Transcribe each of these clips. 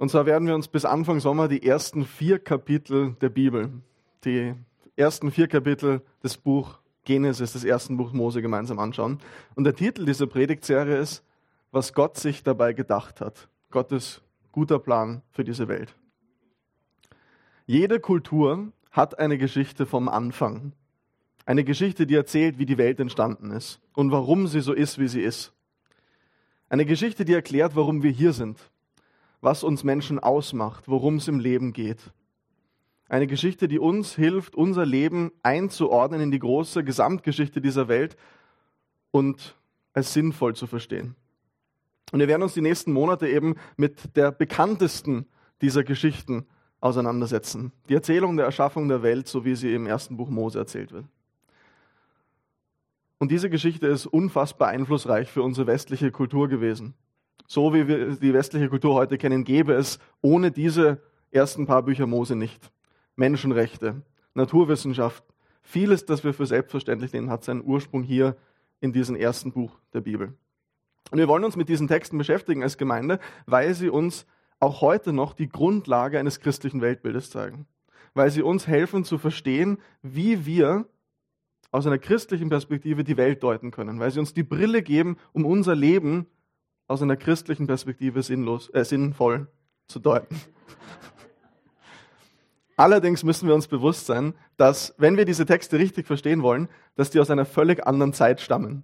Und zwar werden wir uns bis Anfang Sommer die ersten vier Kapitel der Bibel, die ersten vier Kapitel des Buch Genesis, des ersten Buch Mose gemeinsam anschauen. Und der Titel dieser Predigtserie ist, was Gott sich dabei gedacht hat. Gottes guter Plan für diese Welt. Jede Kultur hat eine Geschichte vom Anfang. Eine Geschichte, die erzählt, wie die Welt entstanden ist und warum sie so ist, wie sie ist. Eine Geschichte, die erklärt, warum wir hier sind, was uns Menschen ausmacht, worum es im Leben geht. Eine Geschichte, die uns hilft, unser Leben einzuordnen in die große Gesamtgeschichte dieser Welt und als sinnvoll zu verstehen. Und wir werden uns die nächsten Monate eben mit der bekanntesten dieser Geschichten auseinandersetzen. Die Erzählung der Erschaffung der Welt, so wie sie im ersten Buch Mose erzählt wird. Und diese Geschichte ist unfassbar einflussreich für unsere westliche Kultur gewesen. So wie wir die westliche Kultur heute kennen, gäbe es ohne diese ersten paar Bücher Mose nicht. Menschenrechte, Naturwissenschaft, vieles, das wir für selbstverständlich nehmen, hat seinen Ursprung hier in diesem ersten Buch der Bibel. Und wir wollen uns mit diesen Texten beschäftigen als Gemeinde, weil sie uns auch heute noch die Grundlage eines christlichen Weltbildes zeigen. Weil sie uns helfen zu verstehen, wie wir aus einer christlichen Perspektive die Welt deuten können. Weil sie uns die Brille geben, um unser Leben aus einer christlichen Perspektive sinnlos, äh, sinnvoll zu deuten. Allerdings müssen wir uns bewusst sein, dass, wenn wir diese Texte richtig verstehen wollen, dass die aus einer völlig anderen Zeit stammen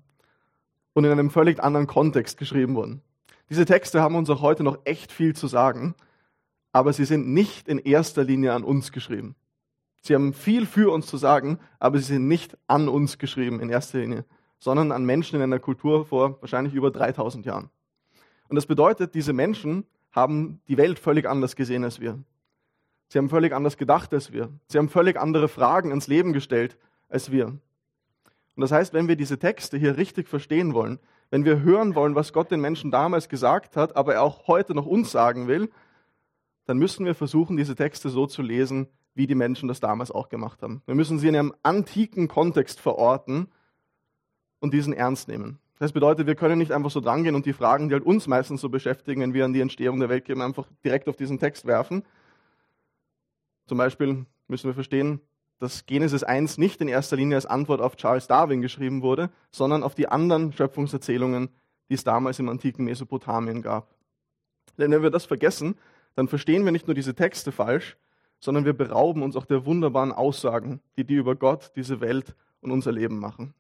und in einem völlig anderen Kontext geschrieben wurden. Diese Texte haben uns auch heute noch echt viel zu sagen, aber sie sind nicht in erster Linie an uns geschrieben. Sie haben viel für uns zu sagen, aber sie sind nicht an uns geschrieben in erster Linie, sondern an Menschen in einer Kultur vor wahrscheinlich über 3000 Jahren. Und das bedeutet, diese Menschen haben die Welt völlig anders gesehen als wir. Sie haben völlig anders gedacht als wir. Sie haben völlig andere Fragen ins Leben gestellt als wir. Und das heißt, wenn wir diese Texte hier richtig verstehen wollen, wenn wir hören wollen, was Gott den Menschen damals gesagt hat, aber er auch heute noch uns sagen will, dann müssen wir versuchen, diese Texte so zu lesen, wie die Menschen das damals auch gemacht haben. Wir müssen sie in einem antiken Kontext verorten und diesen ernst nehmen. Das bedeutet, wir können nicht einfach so drangehen und die Fragen, die halt uns meistens so beschäftigen, wenn wir an die Entstehung der Welt gehen, einfach direkt auf diesen Text werfen, zum Beispiel müssen wir verstehen, dass Genesis 1 nicht in erster Linie als Antwort auf Charles Darwin geschrieben wurde, sondern auf die anderen Schöpfungserzählungen, die es damals im antiken Mesopotamien gab. Denn wenn wir das vergessen, dann verstehen wir nicht nur diese Texte falsch, sondern wir berauben uns auch der wunderbaren Aussagen, die die über Gott, diese Welt und unser Leben machen.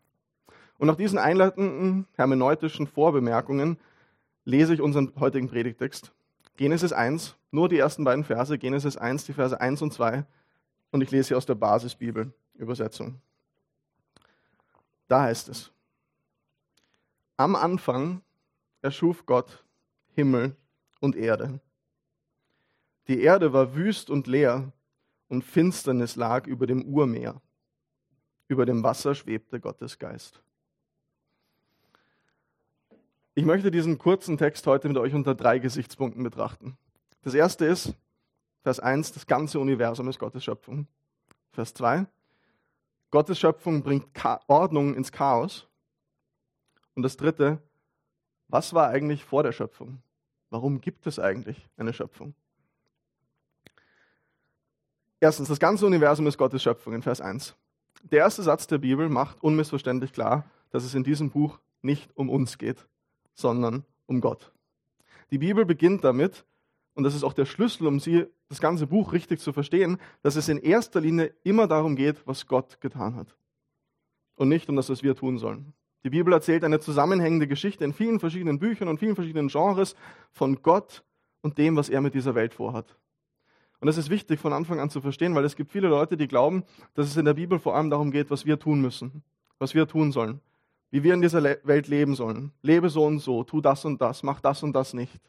Und nach diesen einleitenden hermeneutischen Vorbemerkungen lese ich unseren heutigen Predigtext Genesis 1, nur die ersten beiden Verse, Genesis 1, die Verse 1 und 2. Und ich lese hier aus der Basisbibel-Übersetzung. Da heißt es, am Anfang erschuf Gott Himmel und Erde. Die Erde war wüst und leer und Finsternis lag über dem Urmeer. Über dem Wasser schwebte Gottes Geist. Ich möchte diesen kurzen Text heute mit euch unter drei Gesichtspunkten betrachten. Das erste ist, Vers 1, das ganze Universum ist Gottes Schöpfung. Vers 2, Gottes Schöpfung bringt Ordnung ins Chaos. Und das dritte, was war eigentlich vor der Schöpfung? Warum gibt es eigentlich eine Schöpfung? Erstens, das ganze Universum ist Gottes Schöpfung in Vers 1. Der erste Satz der Bibel macht unmissverständlich klar, dass es in diesem Buch nicht um uns geht, sondern um Gott. Die Bibel beginnt damit, und das ist auch der Schlüssel, um sie, das ganze Buch richtig zu verstehen, dass es in erster Linie immer darum geht, was Gott getan hat. Und nicht um das, was wir tun sollen. Die Bibel erzählt eine zusammenhängende Geschichte in vielen verschiedenen Büchern und vielen verschiedenen Genres von Gott und dem, was er mit dieser Welt vorhat. Und das ist wichtig von Anfang an zu verstehen, weil es gibt viele Leute, die glauben, dass es in der Bibel vor allem darum geht, was wir tun müssen, was wir tun sollen wie wir in dieser Welt leben sollen. Lebe so und so, tu das und das, mach das und das nicht.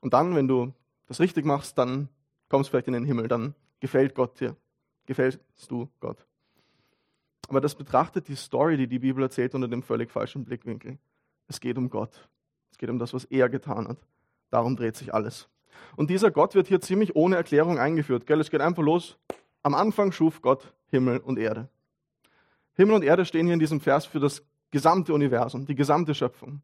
Und dann, wenn du das richtig machst, dann kommst du vielleicht in den Himmel, dann gefällt Gott dir, gefällst du Gott. Aber das betrachtet die Story, die die Bibel erzählt, unter dem völlig falschen Blickwinkel. Es geht um Gott. Es geht um das, was er getan hat. Darum dreht sich alles. Und dieser Gott wird hier ziemlich ohne Erklärung eingeführt. Gell? Es geht einfach los. Am Anfang schuf Gott Himmel und Erde. Himmel und Erde stehen hier in diesem Vers für das gesamte Universum, die gesamte Schöpfung.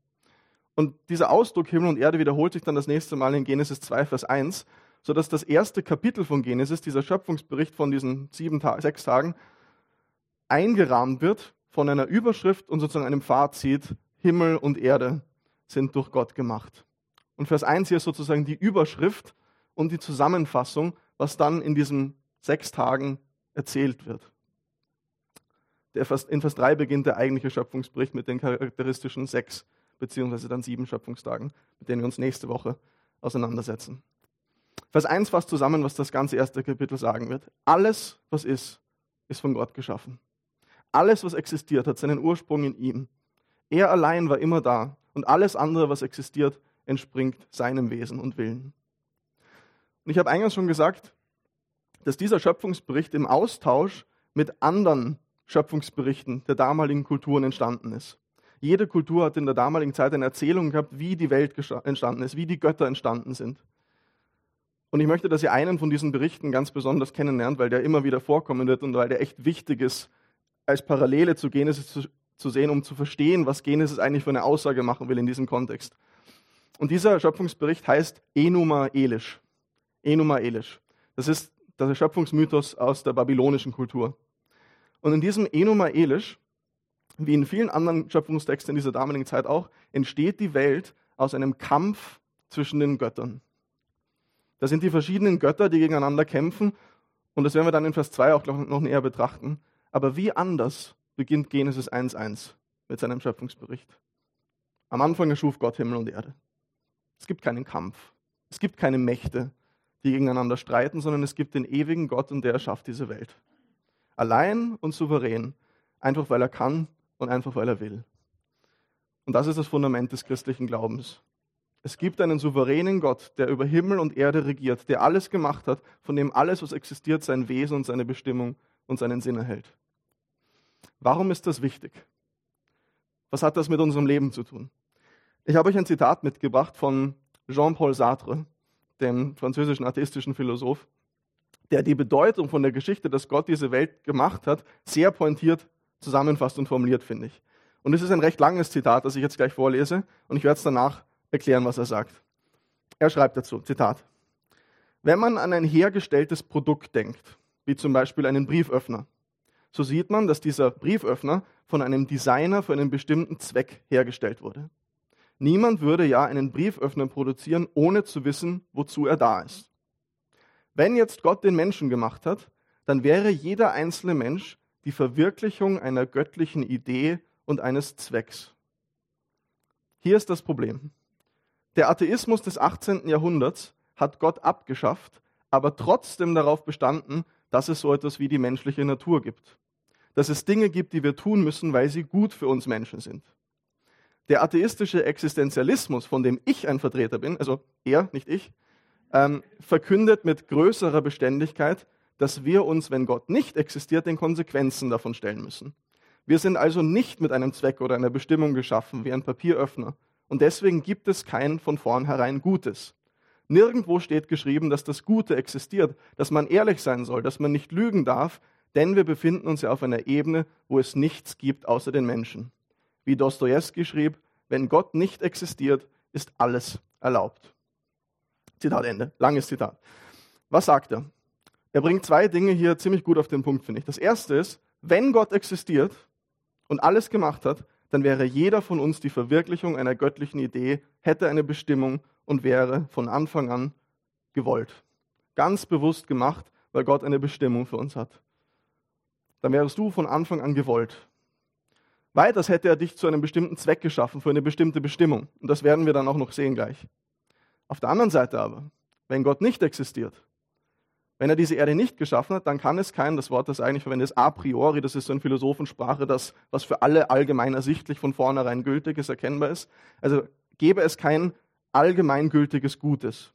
Und dieser Ausdruck Himmel und Erde wiederholt sich dann das nächste Mal in Genesis 2, Vers 1, sodass das erste Kapitel von Genesis, dieser Schöpfungsbericht von diesen sieben, sechs Tagen, eingerahmt wird von einer Überschrift und sozusagen einem Fazit, Himmel und Erde sind durch Gott gemacht. Und Vers 1 hier ist sozusagen die Überschrift und die Zusammenfassung, was dann in diesen sechs Tagen erzählt wird. In Vers 3 beginnt der eigentliche Schöpfungsbericht mit den charakteristischen sechs beziehungsweise dann sieben Schöpfungstagen, mit denen wir uns nächste Woche auseinandersetzen. Vers 1 fasst zusammen, was das ganze erste Kapitel sagen wird. Alles, was ist, ist von Gott geschaffen. Alles, was existiert, hat seinen Ursprung in ihm. Er allein war immer da und alles andere, was existiert, entspringt seinem Wesen und Willen. Und ich habe eingangs schon gesagt, dass dieser Schöpfungsbericht im Austausch mit anderen Schöpfungsberichten der damaligen Kulturen entstanden ist. Jede Kultur hat in der damaligen Zeit eine Erzählung gehabt, wie die Welt entstanden ist, wie die Götter entstanden sind. Und ich möchte, dass ihr einen von diesen Berichten ganz besonders kennenlernt, weil der immer wieder vorkommen wird und weil der echt wichtig ist, als Parallele zu Genesis zu, zu sehen, um zu verstehen, was Genesis eigentlich für eine Aussage machen will in diesem Kontext. Und dieser Schöpfungsbericht heißt Enuma Elish. Enuma Elish. Das ist der Schöpfungsmythos aus der babylonischen Kultur. Und in diesem Enuma Elish wie in vielen anderen Schöpfungstexten in dieser damaligen Zeit auch, entsteht die Welt aus einem Kampf zwischen den Göttern. Da sind die verschiedenen Götter, die gegeneinander kämpfen, und das werden wir dann in Vers 2 auch noch näher betrachten. Aber wie anders beginnt Genesis 1.1 mit seinem Schöpfungsbericht? Am Anfang erschuf Gott Himmel und Erde. Es gibt keinen Kampf. Es gibt keine Mächte, die gegeneinander streiten, sondern es gibt den ewigen Gott und der erschafft diese Welt. Allein und souverän, einfach weil er kann und einfach weil er will. Und das ist das Fundament des christlichen Glaubens. Es gibt einen souveränen Gott, der über Himmel und Erde regiert, der alles gemacht hat, von dem alles, was existiert, sein Wesen und seine Bestimmung und seinen Sinn erhält. Warum ist das wichtig? Was hat das mit unserem Leben zu tun? Ich habe euch ein Zitat mitgebracht von Jean-Paul Sartre, dem französischen atheistischen Philosoph, der die Bedeutung von der Geschichte, dass Gott diese Welt gemacht hat, sehr pointiert zusammenfasst und formuliert, finde ich. Und es ist ein recht langes Zitat, das ich jetzt gleich vorlese, und ich werde es danach erklären, was er sagt. Er schreibt dazu, Zitat, wenn man an ein hergestelltes Produkt denkt, wie zum Beispiel einen Brieföffner, so sieht man, dass dieser Brieföffner von einem Designer für einen bestimmten Zweck hergestellt wurde. Niemand würde ja einen Brieföffner produzieren, ohne zu wissen, wozu er da ist. Wenn jetzt Gott den Menschen gemacht hat, dann wäre jeder einzelne Mensch die Verwirklichung einer göttlichen Idee und eines Zwecks. Hier ist das Problem. Der Atheismus des 18. Jahrhunderts hat Gott abgeschafft, aber trotzdem darauf bestanden, dass es so etwas wie die menschliche Natur gibt. Dass es Dinge gibt, die wir tun müssen, weil sie gut für uns Menschen sind. Der atheistische Existenzialismus, von dem ich ein Vertreter bin, also er, nicht ich, ähm, verkündet mit größerer Beständigkeit, dass wir uns, wenn Gott nicht existiert, den Konsequenzen davon stellen müssen. Wir sind also nicht mit einem Zweck oder einer Bestimmung geschaffen, wie ein Papieröffner. Und deswegen gibt es kein von vornherein Gutes. Nirgendwo steht geschrieben, dass das Gute existiert, dass man ehrlich sein soll, dass man nicht lügen darf, denn wir befinden uns ja auf einer Ebene, wo es nichts gibt außer den Menschen. Wie Dostoevsky schrieb, wenn Gott nicht existiert, ist alles erlaubt. Zitat Ende. Langes Zitat. Was sagt er? Er bringt zwei Dinge hier ziemlich gut auf den Punkt, finde ich. Das erste ist, wenn Gott existiert und alles gemacht hat, dann wäre jeder von uns die Verwirklichung einer göttlichen Idee, hätte eine Bestimmung und wäre von Anfang an gewollt. Ganz bewusst gemacht, weil Gott eine Bestimmung für uns hat. Dann wärst du von Anfang an gewollt. Weiters hätte er dich zu einem bestimmten Zweck geschaffen, für eine bestimmte Bestimmung. Und das werden wir dann auch noch sehen gleich. Auf der anderen Seite aber, wenn Gott nicht existiert, wenn er diese Erde nicht geschaffen hat, dann kann es kein, das Wort, das eigentlich verwendet ist, a priori, das ist so eine Philosophensprache, das, was für alle allgemein ersichtlich von vornherein gültig ist, erkennbar ist. Also gäbe es kein allgemeingültiges Gutes.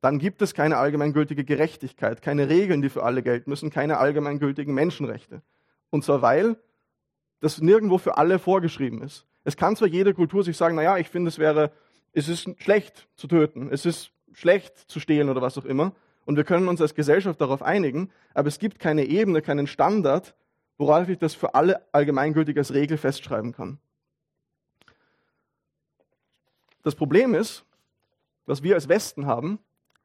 Dann gibt es keine allgemeingültige Gerechtigkeit, keine Regeln, die für alle gelten müssen, keine allgemeingültigen Menschenrechte. Und zwar weil das nirgendwo für alle vorgeschrieben ist. Es kann zwar jede Kultur sich sagen, naja, ich finde, es wäre, es ist schlecht zu töten, es ist schlecht zu stehlen oder was auch immer, und wir können uns als Gesellschaft darauf einigen, aber es gibt keine Ebene, keinen Standard, worauf ich das für alle allgemeingültig als Regel festschreiben kann. Das Problem ist, was wir als Westen haben,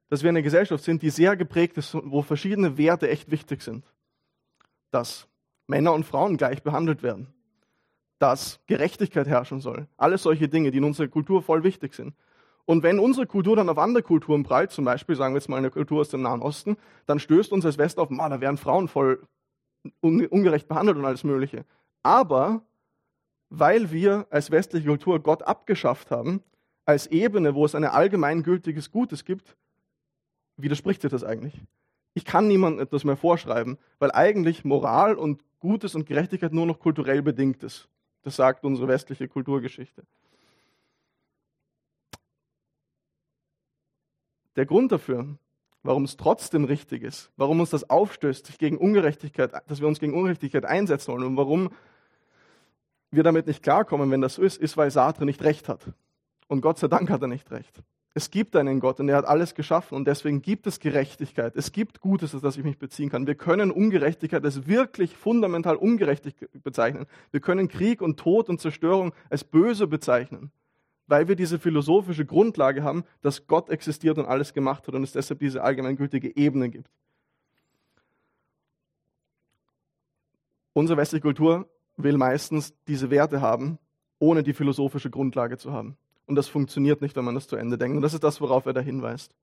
dass wir eine Gesellschaft sind, die sehr geprägt ist, wo verschiedene Werte echt wichtig sind. Dass Männer und Frauen gleich behandelt werden. Dass Gerechtigkeit herrschen soll. Alles solche Dinge, die in unserer Kultur voll wichtig sind. Und wenn unsere Kultur dann auf andere Kulturen prallt, zum Beispiel sagen wir jetzt mal eine Kultur aus dem Nahen Osten, dann stößt uns als West auf, man, da werden Frauen voll ungerecht behandelt und alles Mögliche. Aber weil wir als westliche Kultur Gott abgeschafft haben, als Ebene, wo es ein allgemeingültiges Gutes gibt, widerspricht sich das eigentlich. Ich kann niemandem etwas mehr vorschreiben, weil eigentlich Moral und Gutes und Gerechtigkeit nur noch kulturell bedingt ist. Das sagt unsere westliche Kulturgeschichte. Der Grund dafür, warum es trotzdem richtig ist, warum uns das aufstößt, sich gegen Ungerechtigkeit, dass wir uns gegen Ungerechtigkeit einsetzen wollen und warum wir damit nicht klarkommen, wenn das so ist, ist, weil Sartre nicht recht hat. Und Gott sei Dank hat er nicht recht. Es gibt einen Gott und er hat alles geschaffen und deswegen gibt es Gerechtigkeit. Es gibt Gutes, auf das ich mich beziehen kann. Wir können Ungerechtigkeit als wirklich fundamental ungerechtig bezeichnen. Wir können Krieg und Tod und Zerstörung als böse bezeichnen weil wir diese philosophische Grundlage haben, dass Gott existiert und alles gemacht hat und es deshalb diese allgemeingültige Ebene gibt. Unsere westliche Kultur will meistens diese Werte haben, ohne die philosophische Grundlage zu haben. Und das funktioniert nicht, wenn man das zu Ende denkt. Und das ist das, worauf er da hinweist.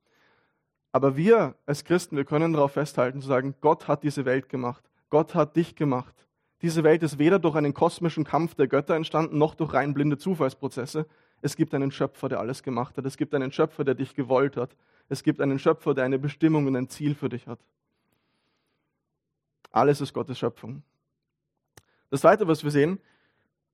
Aber wir als Christen, wir können darauf festhalten, zu sagen, Gott hat diese Welt gemacht. Gott hat dich gemacht. Diese Welt ist weder durch einen kosmischen Kampf der Götter entstanden, noch durch rein blinde Zufallsprozesse, es gibt einen Schöpfer, der alles gemacht hat. Es gibt einen Schöpfer, der dich gewollt hat. Es gibt einen Schöpfer, der eine Bestimmung und ein Ziel für dich hat. Alles ist Gottes Schöpfung. Das Zweite, was wir sehen,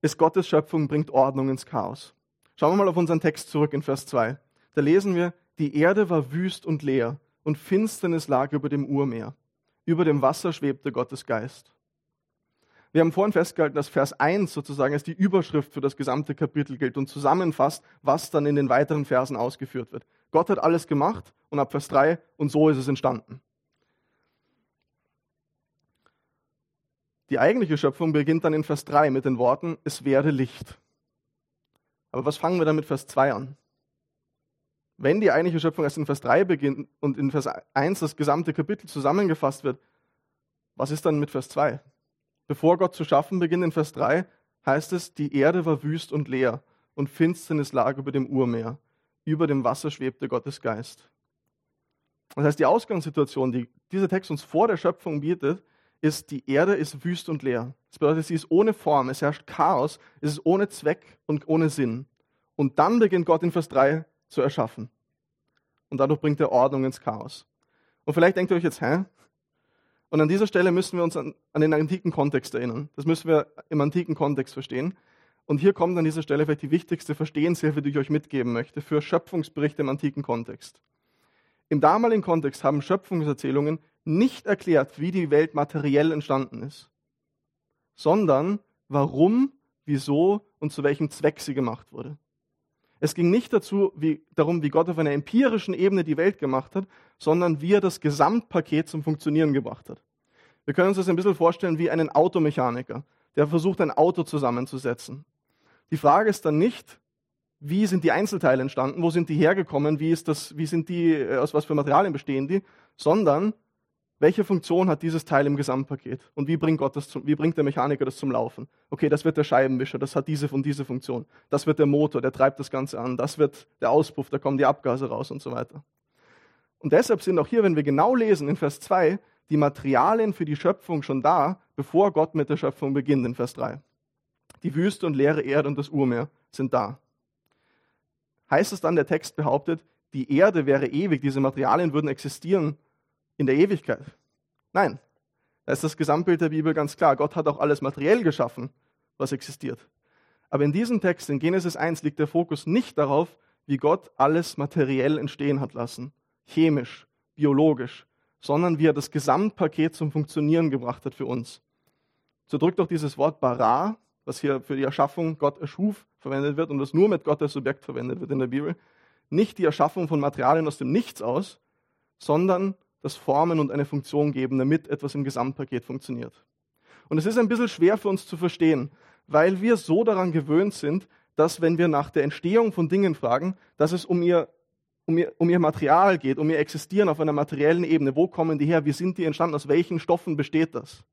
ist Gottes Schöpfung bringt Ordnung ins Chaos. Schauen wir mal auf unseren Text zurück in Vers 2. Da lesen wir, die Erde war wüst und leer und Finsternis lag über dem Urmeer. Über dem Wasser schwebte Gottes Geist. Wir haben vorhin festgehalten, dass Vers 1 sozusagen als die Überschrift für das gesamte Kapitel gilt und zusammenfasst, was dann in den weiteren Versen ausgeführt wird. Gott hat alles gemacht und ab Vers 3 und so ist es entstanden. Die eigentliche Schöpfung beginnt dann in Vers 3 mit den Worten, es werde Licht. Aber was fangen wir dann mit Vers 2 an? Wenn die eigentliche Schöpfung erst in Vers 3 beginnt und in Vers 1 das gesamte Kapitel zusammengefasst wird, was ist dann mit Vers 2? Bevor Gott zu schaffen beginnt in Vers 3, heißt es, die Erde war wüst und leer und Finsternis lag über dem Urmeer. Über dem Wasser schwebte Gottes Geist. Das heißt, die Ausgangssituation, die dieser Text uns vor der Schöpfung bietet, ist, die Erde ist wüst und leer. Das bedeutet, sie ist ohne Form, es herrscht Chaos, es ist ohne Zweck und ohne Sinn. Und dann beginnt Gott in Vers 3 zu erschaffen. Und dadurch bringt er Ordnung ins Chaos. Und vielleicht denkt ihr euch jetzt, hä, und an dieser Stelle müssen wir uns an, an, den antiken Kontext erinnern. Das müssen wir im antiken Kontext verstehen. Und hier kommt an dieser Stelle vielleicht die wichtigste Verstehenshilfe, die ich euch mitgeben möchte für Schöpfungsberichte im antiken Kontext. Im damaligen Kontext haben Schöpfungserzählungen nicht erklärt, wie die Welt materiell entstanden ist, sondern warum, wieso und zu welchem Zweck sie gemacht wurde. Es ging nicht dazu, wie, darum, wie Gott auf einer empirischen Ebene die Welt gemacht hat, sondern wie er das Gesamtpaket zum Funktionieren gebracht hat. Wir können uns das ein bisschen vorstellen wie einen Automechaniker, der versucht, ein Auto zusammenzusetzen. Die Frage ist dann nicht, wie sind die Einzelteile entstanden, wo sind die hergekommen, wie, ist das, wie sind die, äh, aus was für Materialien bestehen die, sondern welche Funktion hat dieses Teil im Gesamtpaket? Und wie bringt, Gott das zum, wie bringt der Mechaniker das zum Laufen? Okay, das wird der Scheibenwischer, das hat diese und diese Funktion. Das wird der Motor, der treibt das Ganze an. Das wird der Auspuff, da kommen die Abgase raus und so weiter. Und deshalb sind auch hier, wenn wir genau lesen in Vers 2, die Materialien für die Schöpfung schon da, bevor Gott mit der Schöpfung beginnt in Vers 3. Die Wüste und leere Erde und das Urmeer sind da. Heißt es dann, der Text behauptet, die Erde wäre ewig, diese Materialien würden existieren in der Ewigkeit. Nein, da ist das Gesamtbild der Bibel ganz klar. Gott hat auch alles materiell geschaffen, was existiert. Aber in diesem Text, in Genesis 1, liegt der Fokus nicht darauf, wie Gott alles materiell entstehen hat lassen, chemisch, biologisch, sondern wie er das Gesamtpaket zum Funktionieren gebracht hat für uns. So drückt auch dieses Wort bara, was hier für die Erschaffung Gott erschuf verwendet wird und das nur mit Gott als Subjekt verwendet wird in der Bibel, nicht die Erschaffung von Materialien aus dem Nichts aus, sondern das Formen und eine Funktion geben, damit etwas im Gesamtpaket funktioniert. Und es ist ein bisschen schwer für uns zu verstehen, weil wir so daran gewöhnt sind, dass wenn wir nach der Entstehung von Dingen fragen, dass es um ihr, um ihr, um ihr Material geht, um ihr Existieren auf einer materiellen Ebene. Wo kommen die her? Wie sind die entstanden? Aus welchen Stoffen besteht das?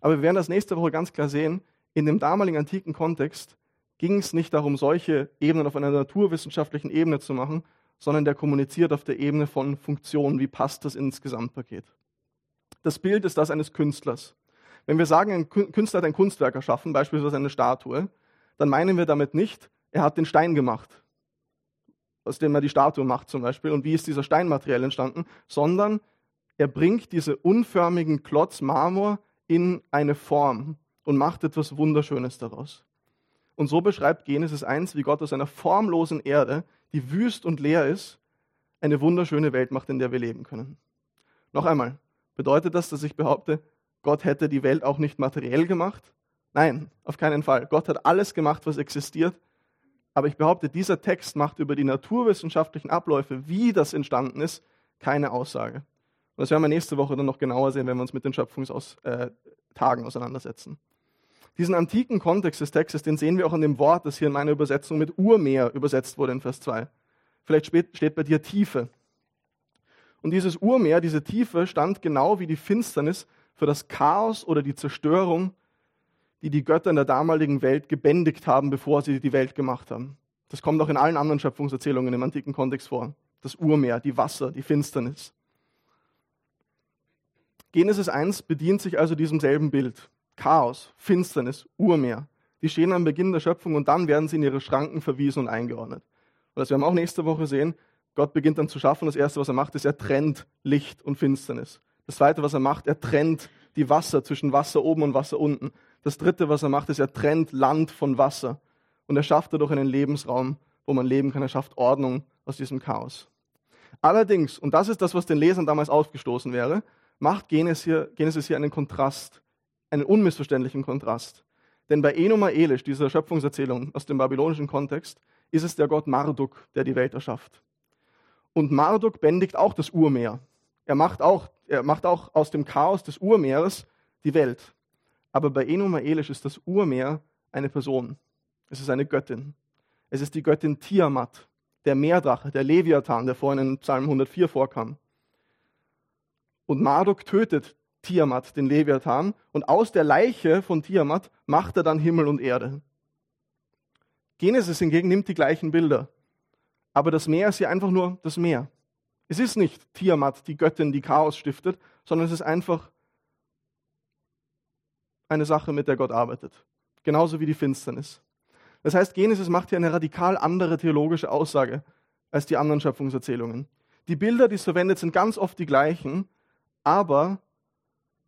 Aber wir werden das nächste Woche ganz klar sehen. In dem damaligen antiken Kontext ging es nicht darum, solche Ebenen auf einer naturwissenschaftlichen Ebene zu machen, sondern der kommuniziert auf der Ebene von Funktionen. Wie passt das ins Gesamtpaket? Das Bild ist das eines Künstlers. Wenn wir sagen, ein Künstler hat ein Kunstwerk erschaffen, beispielsweise eine Statue, dann meinen wir damit nicht, er hat den Stein gemacht, aus dem er die Statue macht zum Beispiel, und wie ist dieser Stein materiell entstanden, sondern er bringt diese unförmigen Klotz Marmor in eine Form und macht etwas Wunderschönes daraus. Und so beschreibt Genesis 1, wie Gott aus einer formlosen Erde, die wüst und leer ist, eine wunderschöne Welt macht, in der wir leben können. Noch einmal, bedeutet das, dass ich behaupte, Gott hätte die Welt auch nicht materiell gemacht? Nein, auf keinen Fall. Gott hat alles gemacht, was existiert. Aber ich behaupte, dieser Text macht über die naturwissenschaftlichen Abläufe, wie das entstanden ist, keine Aussage. Und das werden wir nächste Woche dann noch genauer sehen, wenn wir uns mit den Schöpfungstagen äh, auseinandersetzen. Diesen antiken Kontext des Textes, den sehen wir auch an dem Wort, das hier in meiner Übersetzung mit Urmeer übersetzt wurde in Vers 2. Vielleicht steht bei dir Tiefe. Und dieses Urmeer, diese Tiefe, stand genau wie die Finsternis für das Chaos oder die Zerstörung, die die Götter in der damaligen Welt gebändigt haben, bevor sie die Welt gemacht haben. Das kommt auch in allen anderen Schöpfungserzählungen im antiken Kontext vor. Das Urmeer, die Wasser, die Finsternis. Genesis 1 bedient sich also diesem selben Bild. Chaos, Finsternis, Urmeer. Die stehen am Beginn der Schöpfung und dann werden sie in ihre Schranken verwiesen und eingeordnet. Und das werden wir auch nächste Woche sehen. Gott beginnt dann zu schaffen. Das Erste, was er macht, ist, er trennt Licht und Finsternis. Das Zweite, was er macht, er trennt die Wasser zwischen Wasser oben und Wasser unten. Das Dritte, was er macht, ist, er trennt Land von Wasser. Und er schafft dadurch einen Lebensraum, wo man leben kann. Er schafft Ordnung aus diesem Chaos. Allerdings, und das ist das, was den Lesern damals aufgestoßen wäre, macht Genesis hier, Genesis hier einen Kontrast, einen unmissverständlichen Kontrast. Denn bei Enoma Elish, dieser Schöpfungserzählung aus dem babylonischen Kontext, ist es der Gott Marduk, der die Welt erschafft. Und Marduk bändigt auch das Urmeer. Er macht auch, er macht auch aus dem Chaos des Urmeeres die Welt. Aber bei Enoma Elish ist das Urmeer eine Person. Es ist eine Göttin. Es ist die Göttin Tiamat, der Meerdrache, der Leviathan, der vorhin in Psalm 104 vorkam. Und Marduk tötet Tiamat, den Leviathan, und aus der Leiche von Tiamat macht er dann Himmel und Erde. Genesis hingegen nimmt die gleichen Bilder. Aber das Meer ist hier einfach nur das Meer. Es ist nicht Tiamat, die Göttin, die Chaos stiftet, sondern es ist einfach eine Sache, mit der Gott arbeitet. Genauso wie die Finsternis. Das heißt, Genesis macht hier eine radikal andere theologische Aussage als die anderen Schöpfungserzählungen. Die Bilder, die es verwendet, sind ganz oft die gleichen, aber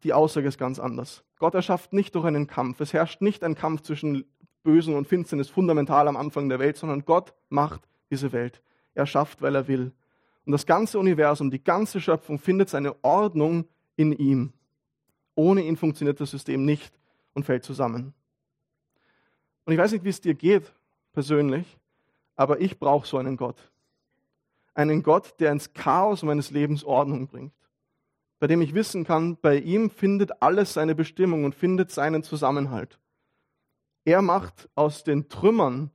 die Aussage ist ganz anders. Gott erschafft nicht durch einen Kampf. Es herrscht nicht ein Kampf zwischen Bösen und Finsternis fundamental am Anfang der Welt, sondern Gott macht diese Welt. Er schafft, weil er will. Und das ganze Universum, die ganze Schöpfung findet seine Ordnung in ihm. Ohne ihn funktioniert das System nicht und fällt zusammen. Und ich weiß nicht, wie es dir geht persönlich, aber ich brauche so einen Gott. Einen Gott, der ins Chaos meines Lebens Ordnung bringt bei dem ich wissen kann, bei ihm findet alles seine Bestimmung und findet seinen Zusammenhalt. Er macht aus den Trümmern,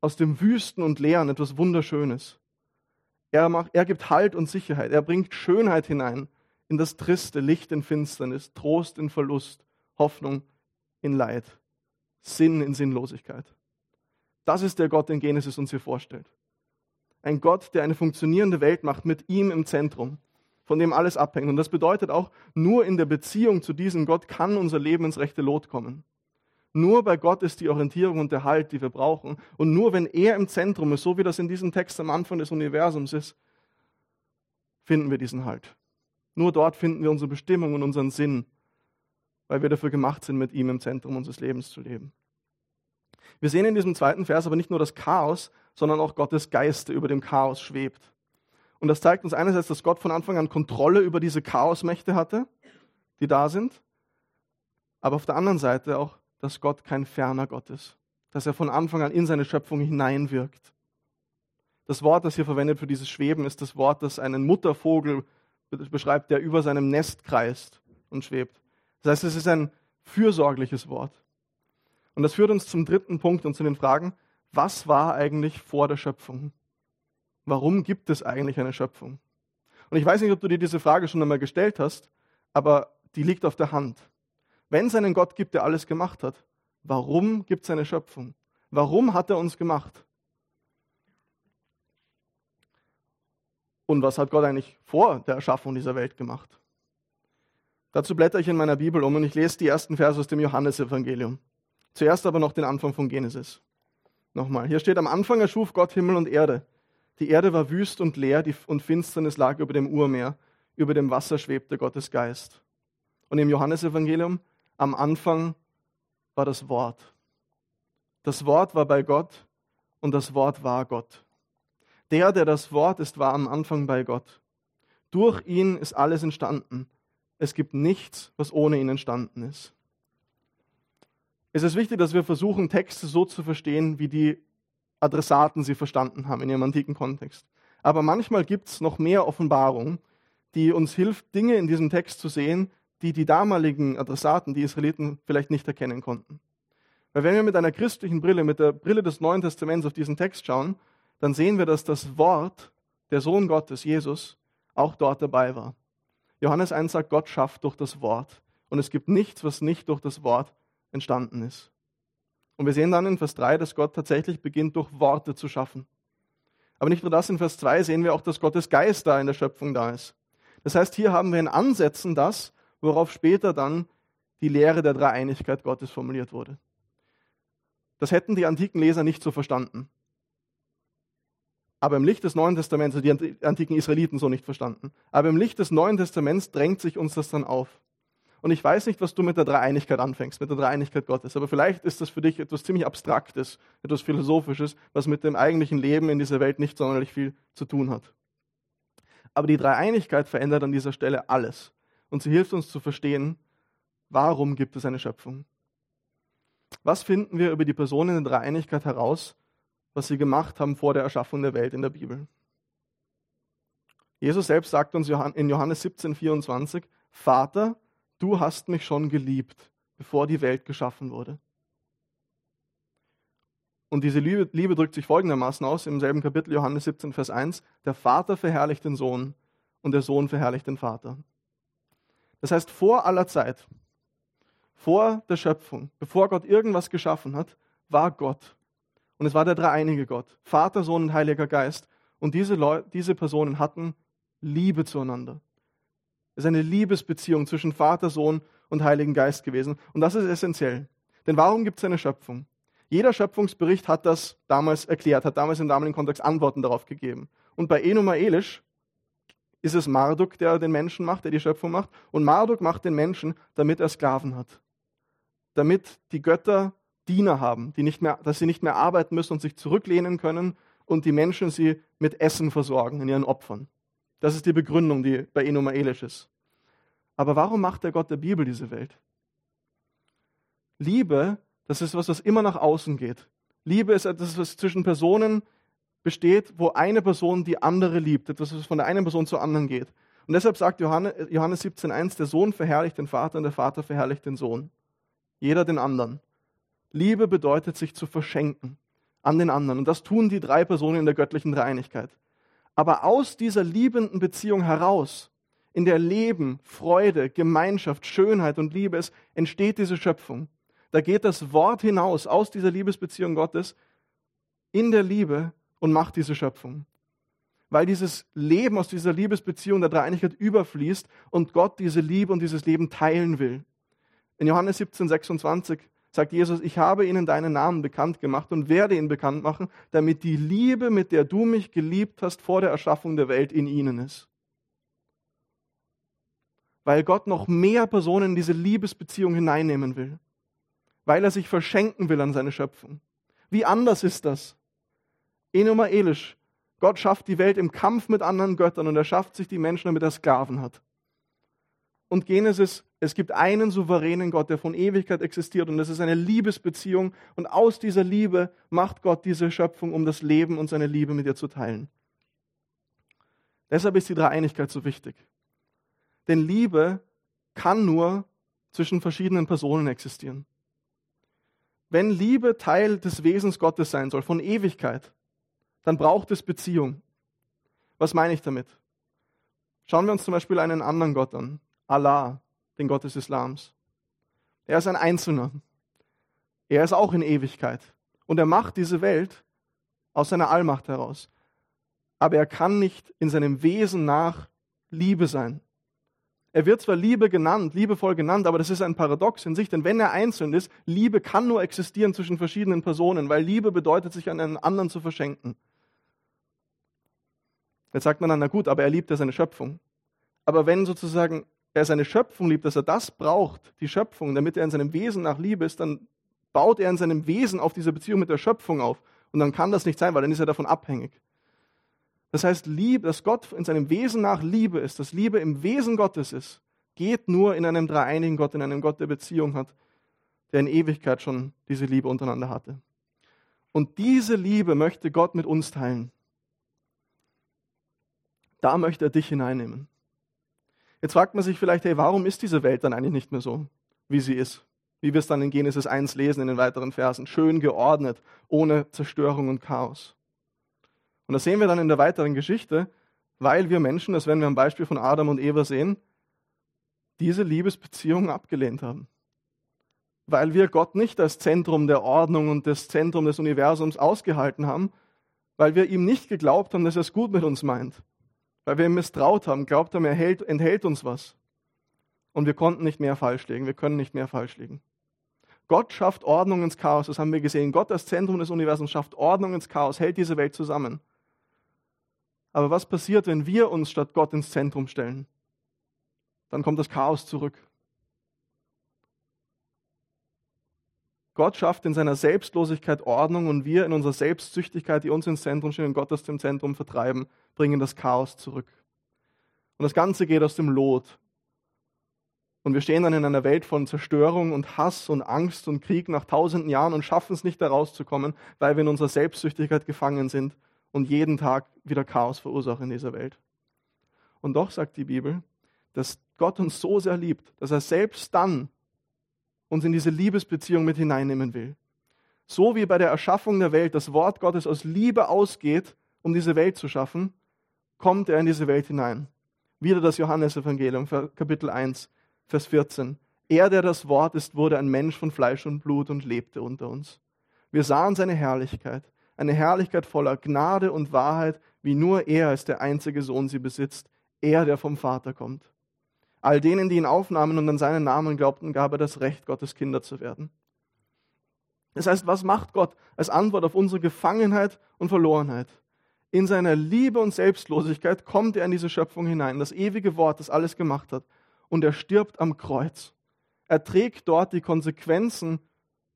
aus dem Wüsten und Leeren etwas Wunderschönes. Er, macht, er gibt Halt und Sicherheit. Er bringt Schönheit hinein in das Triste, Licht in Finsternis, Trost in Verlust, Hoffnung in Leid, Sinn in Sinnlosigkeit. Das ist der Gott, den Genesis uns hier vorstellt. Ein Gott, der eine funktionierende Welt macht mit ihm im Zentrum von dem alles abhängt. Und das bedeutet auch, nur in der Beziehung zu diesem Gott kann unser Leben ins rechte Lot kommen. Nur bei Gott ist die Orientierung und der Halt, die wir brauchen. Und nur wenn er im Zentrum ist, so wie das in diesem Text am Anfang des Universums ist, finden wir diesen Halt. Nur dort finden wir unsere Bestimmung und unseren Sinn, weil wir dafür gemacht sind, mit ihm im Zentrum unseres Lebens zu leben. Wir sehen in diesem zweiten Vers aber nicht nur das Chaos, sondern auch Gottes Geist, der über dem Chaos schwebt. Und das zeigt uns einerseits, dass Gott von Anfang an Kontrolle über diese Chaosmächte hatte, die da sind, aber auf der anderen Seite auch, dass Gott kein ferner Gott ist, dass er von Anfang an in seine Schöpfung hineinwirkt. Das Wort, das hier verwendet für dieses Schweben, ist das Wort, das einen Muttervogel beschreibt, der über seinem Nest kreist und schwebt. Das heißt, es ist ein fürsorgliches Wort. Und das führt uns zum dritten Punkt und zu den Fragen, was war eigentlich vor der Schöpfung? Warum gibt es eigentlich eine Schöpfung? Und ich weiß nicht, ob du dir diese Frage schon einmal gestellt hast, aber die liegt auf der Hand. Wenn es einen Gott gibt, der alles gemacht hat, warum gibt es eine Schöpfung? Warum hat er uns gemacht? Und was hat Gott eigentlich vor der Erschaffung dieser Welt gemacht? Dazu blätter ich in meiner Bibel um und ich lese die ersten Verse aus dem Johannesevangelium. Zuerst aber noch den Anfang von Genesis. Nochmal, hier steht, am Anfang erschuf Gott Himmel und Erde. Die Erde war wüst und leer und Finsternis lag über dem Urmeer, über dem Wasser schwebte Gottes Geist. Und im Johannesevangelium, am Anfang war das Wort. Das Wort war bei Gott und das Wort war Gott. Der, der das Wort ist, war am Anfang bei Gott. Durch ihn ist alles entstanden. Es gibt nichts, was ohne ihn entstanden ist. Es ist wichtig, dass wir versuchen, Texte so zu verstehen, wie die Adressaten sie verstanden haben in ihrem antiken Kontext. Aber manchmal gibt es noch mehr Offenbarung, die uns hilft, Dinge in diesem Text zu sehen, die die damaligen Adressaten, die Israeliten, vielleicht nicht erkennen konnten. Weil wenn wir mit einer christlichen Brille, mit der Brille des Neuen Testaments auf diesen Text schauen, dann sehen wir, dass das Wort, der Sohn Gottes, Jesus, auch dort dabei war. Johannes 1 sagt, Gott schafft durch das Wort. Und es gibt nichts, was nicht durch das Wort entstanden ist. Und wir sehen dann in Vers 3, dass Gott tatsächlich beginnt, durch Worte zu schaffen. Aber nicht nur das, in Vers 2 sehen wir auch, dass Gottes Geist da in der Schöpfung da ist. Das heißt, hier haben wir in Ansätzen das, worauf später dann die Lehre der Dreieinigkeit Gottes formuliert wurde. Das hätten die antiken Leser nicht so verstanden. Aber im Licht des Neuen Testaments, also die antiken Israeliten so nicht verstanden. Aber im Licht des Neuen Testaments drängt sich uns das dann auf. Und ich weiß nicht, was du mit der Dreieinigkeit anfängst, mit der Dreieinigkeit Gottes. Aber vielleicht ist das für dich etwas ziemlich Abstraktes, etwas Philosophisches, was mit dem eigentlichen Leben in dieser Welt nicht sonderlich viel zu tun hat. Aber die Dreieinigkeit verändert an dieser Stelle alles. Und sie hilft uns zu verstehen, warum gibt es eine Schöpfung. Was finden wir über die Personen der Dreieinigkeit heraus, was sie gemacht haben vor der Erschaffung der Welt in der Bibel? Jesus selbst sagt uns in Johannes 17, 24, Vater, du hast mich schon geliebt, bevor die Welt geschaffen wurde. Und diese Liebe, Liebe, drückt sich folgendermaßen aus, im selben Kapitel Johannes 17, Vers 1, der Vater verherrlicht den Sohn und der Sohn verherrlicht den Vater. Das heißt, vor aller Zeit, vor der Schöpfung, bevor Gott irgendwas geschaffen hat, war Gott. Und es war der dreieinige Gott, Vater, Sohn und Heiliger Geist. Und diese, Leute, diese Personen hatten Liebe zueinander. Es ist eine Liebesbeziehung zwischen Vater, Sohn und Heiligen Geist gewesen. Und das ist essentiell. Denn warum gibt es eine Schöpfung? Jeder Schöpfungsbericht hat das damals erklärt, hat damals im damaligen Kontext Antworten darauf gegeben. Und bei Enuma Elish ist es Marduk, der den Menschen macht, der die Schöpfung macht. Und Marduk macht den Menschen, damit er Sklaven hat. Damit die Götter Diener haben, die nicht mehr, dass sie nicht mehr arbeiten müssen und sich zurücklehnen können und die Menschen sie mit Essen versorgen in ihren Opfern. Das ist die Begründung, die bei Enuma Elish ist. Aber warum macht der Gott der Bibel diese Welt? Liebe, das ist was, was immer nach außen geht. Liebe ist etwas, was zwischen Personen besteht, wo eine Person die andere liebt, etwas, was von der einen Person zur anderen geht. Und deshalb sagt Johannes, Johannes 17,1, der Sohn verherrlicht den Vater und der Vater verherrlicht den Sohn. Jeder den anderen. Liebe bedeutet, sich zu verschenken an den anderen. Und das tun die drei Personen in der göttlichen Dreieinigkeit. Aber aus dieser liebenden Beziehung heraus, in der Leben, Freude, Gemeinschaft, Schönheit und Liebe ist, entsteht diese Schöpfung. Da geht das Wort hinaus aus dieser Liebesbeziehung Gottes in der Liebe und macht diese Schöpfung. Weil dieses Leben aus dieser Liebesbeziehung der Dreieinigkeit überfließt und Gott diese Liebe und dieses Leben teilen will. In Johannes 17, 26 sagt Jesus, ich habe ihnen deinen Namen bekannt gemacht und werde ihn bekannt machen, damit die Liebe, mit der du mich geliebt hast vor der Erschaffung der Welt in ihnen ist. Weil Gott noch mehr Personen in diese Liebesbeziehung hineinnehmen will. Weil er sich verschenken will an seine Schöpfung. Wie anders ist das? Enuma Elish. Gott schafft die Welt im Kampf mit anderen Göttern und er schafft sich die Menschen, damit er Sklaven hat. Und Genesis es gibt einen souveränen Gott, der von Ewigkeit existiert und es ist eine Liebesbeziehung und aus dieser Liebe macht Gott diese Schöpfung, um das Leben und seine Liebe mit ihr zu teilen. Deshalb ist die Dreieinigkeit so wichtig. Denn Liebe kann nur zwischen verschiedenen Personen existieren. wenn Liebe Teil des Wesens Gottes sein soll, von Ewigkeit, dann braucht es Beziehung. Was meine ich damit? Schauen wir uns zum Beispiel einen anderen Gott an, Allah, den Gott des Islams. Er ist ein Einzelner. Er ist auch in Ewigkeit. Und er macht diese Welt aus seiner Allmacht heraus. Aber er kann nicht in seinem Wesen nach Liebe sein. Er wird zwar Liebe genannt, liebevoll genannt, aber das ist ein Paradox in sich, denn wenn er einzeln ist, Liebe kann nur existieren zwischen verschiedenen Personen, weil Liebe bedeutet, sich an einen anderen zu verschenken. Jetzt sagt man dann, na gut, aber er liebt ja seine Schöpfung. Aber wenn sozusagen er seine Schöpfung liebt, dass er das braucht, die Schöpfung, damit er in seinem Wesen nach Liebe ist, dann baut er in seinem Wesen auf diese Beziehung mit der Schöpfung auf. Und dann kann das nicht sein, weil dann ist er davon abhängig. Das heißt, Liebe, dass Gott in seinem Wesen nach Liebe ist, dass Liebe im Wesen Gottes ist, geht nur in einem dreieinigen Gott, in einem Gott, der Beziehung hat, der in Ewigkeit schon diese Liebe untereinander hatte. Und diese Liebe möchte Gott mit uns teilen. Da möchte er dich hineinnehmen. Jetzt fragt man sich vielleicht, hey, warum ist diese Welt dann eigentlich nicht mehr so, wie sie ist? Wie wir es dann in Genesis 1 lesen in den weiteren Versen. Schön geordnet, ohne Zerstörung und Chaos. Und das sehen wir dann in der weiteren Geschichte, weil wir Menschen, das werden wir am Beispiel von Adam und Eva sehen, diese Liebesbeziehung abgelehnt haben. Weil wir Gott nicht als Zentrum der Ordnung und das Zentrum des Universums ausgehalten haben, weil wir ihm nicht geglaubt haben, dass er es gut mit uns meint. Weil wir ihm misstraut haben, glaubt haben, er hält, enthält uns was. Und wir konnten nicht mehr falsch liegen, wir können nicht mehr falsch liegen. Gott schafft Ordnung ins Chaos, das haben wir gesehen. Gott als Zentrum des Universums schafft Ordnung ins Chaos, hält diese Welt zusammen. Aber was passiert, wenn wir uns statt Gott ins Zentrum stellen? Dann kommt das Chaos zurück. Gott schafft in seiner Selbstlosigkeit Ordnung und wir in unserer Selbstsüchtigkeit, die uns ins Zentrum stellen und Gott aus dem Zentrum vertreiben, bringen das Chaos zurück. Und das Ganze geht aus dem Lot. Und wir stehen dann in einer Welt von Zerstörung und Hass und Angst und Krieg nach tausenden Jahren und schaffen es nicht, da rauszukommen, weil wir in unserer Selbstsüchtigkeit gefangen sind und jeden Tag wieder Chaos verursachen in dieser Welt. Und doch sagt die Bibel, dass Gott uns so sehr liebt, dass er selbst dann uns in diese Liebesbeziehung mit hineinnehmen will. So wie bei der Erschaffung der Welt das Wort Gottes aus Liebe ausgeht, um diese Welt zu schaffen, kommt er in diese Welt hinein. Wieder das Johannesevangelium, Kapitel 1, Vers 14. Er, der das Wort ist, wurde ein Mensch von Fleisch und Blut und lebte unter uns. Wir sahen seine Herrlichkeit, eine Herrlichkeit voller Gnade und Wahrheit, wie nur er als der einzige Sohn sie besitzt, er, der vom Vater kommt. All denen, die ihn aufnahmen und an seinen Namen glaubten, gab er das Recht, Gottes Kinder zu werden. Das heißt, was macht Gott als Antwort auf unsere Gefangenheit und Verlorenheit? In seiner Liebe und Selbstlosigkeit kommt er in diese Schöpfung hinein, das ewige Wort, das alles gemacht hat, und er stirbt am Kreuz. Er trägt dort die Konsequenzen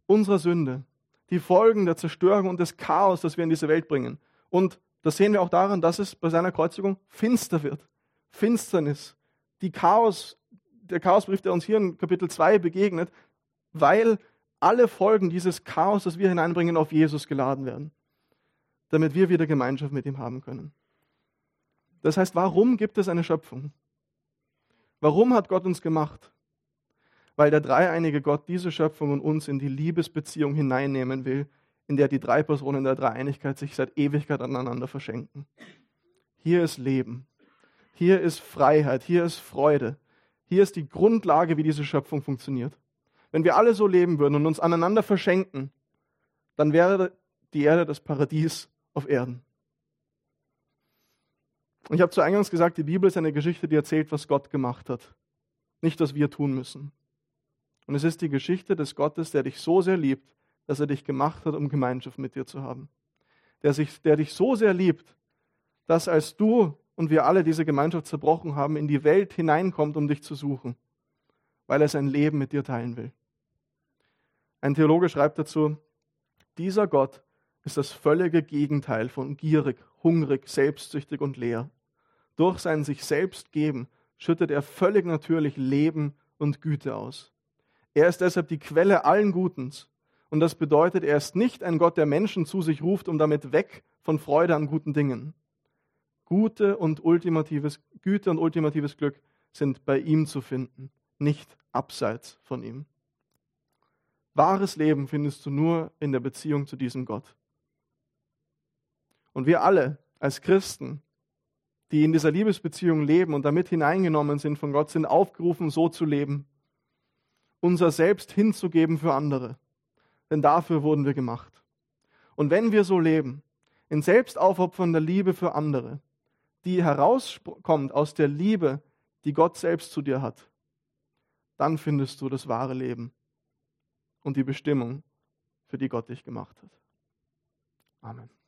unserer Sünde die Folgen der Zerstörung und des Chaos, das wir in diese Welt bringen. Und das sehen wir auch daran, dass es bei seiner Kreuzigung finster wird. Finsternis. Die Chaos, der Chaosbrief, der uns hier in Kapitel 2 begegnet, weil alle Folgen dieses Chaos, das wir hineinbringen, auf Jesus geladen werden. Damit wir wieder Gemeinschaft mit ihm haben können. Das heißt, warum gibt es eine Schöpfung? Warum hat Gott uns gemacht? weil der dreieinige Gott diese Schöpfung und uns in die Liebesbeziehung hineinnehmen will, in der die drei Personen der Dreieinigkeit sich seit Ewigkeit aneinander verschenken. Hier ist Leben. Hier ist Freiheit. Hier ist Freude. Hier ist die Grundlage, wie diese Schöpfung funktioniert. Wenn wir alle so leben würden und uns aneinander verschenken, dann wäre die Erde das Paradies auf Erden. Und ich habe zu Eingangs gesagt, die Bibel ist eine Geschichte, die erzählt, was Gott gemacht hat. Nicht, was wir tun müssen. Und es ist die Geschichte des Gottes, der dich so sehr liebt, dass er dich gemacht hat, um Gemeinschaft mit dir zu haben. Der, sich, der dich so sehr liebt, dass als du und wir alle diese Gemeinschaft zerbrochen haben, in die Welt hineinkommt, um dich zu suchen, weil er sein Leben mit dir teilen will. Ein Theologe schreibt dazu, dieser Gott ist das völlige Gegenteil von gierig, hungrig, selbstsüchtig und leer. Durch sein sich selbst geben schüttet er völlig natürlich Leben und Güte aus. Er ist deshalb die Quelle allen Gutens. Und das bedeutet, er ist nicht ein Gott, der Menschen zu sich ruft, um damit weg von Freude an guten Dingen. Gute und ultimatives, Güte und ultimatives Glück sind bei ihm zu finden, nicht abseits von ihm. Wahres Leben findest du nur in der Beziehung zu diesem Gott. Und wir alle als Christen, die in dieser Liebesbeziehung leben und damit hineingenommen sind von Gott, sind aufgerufen, so zu leben, unser Selbst hinzugeben für andere. Denn dafür wurden wir gemacht. Und wenn wir so leben, in selbstaufopfernder Liebe für andere, die herauskommt aus der Liebe, die Gott selbst zu dir hat, dann findest du das wahre Leben und die Bestimmung, für die Gott dich gemacht hat. Amen.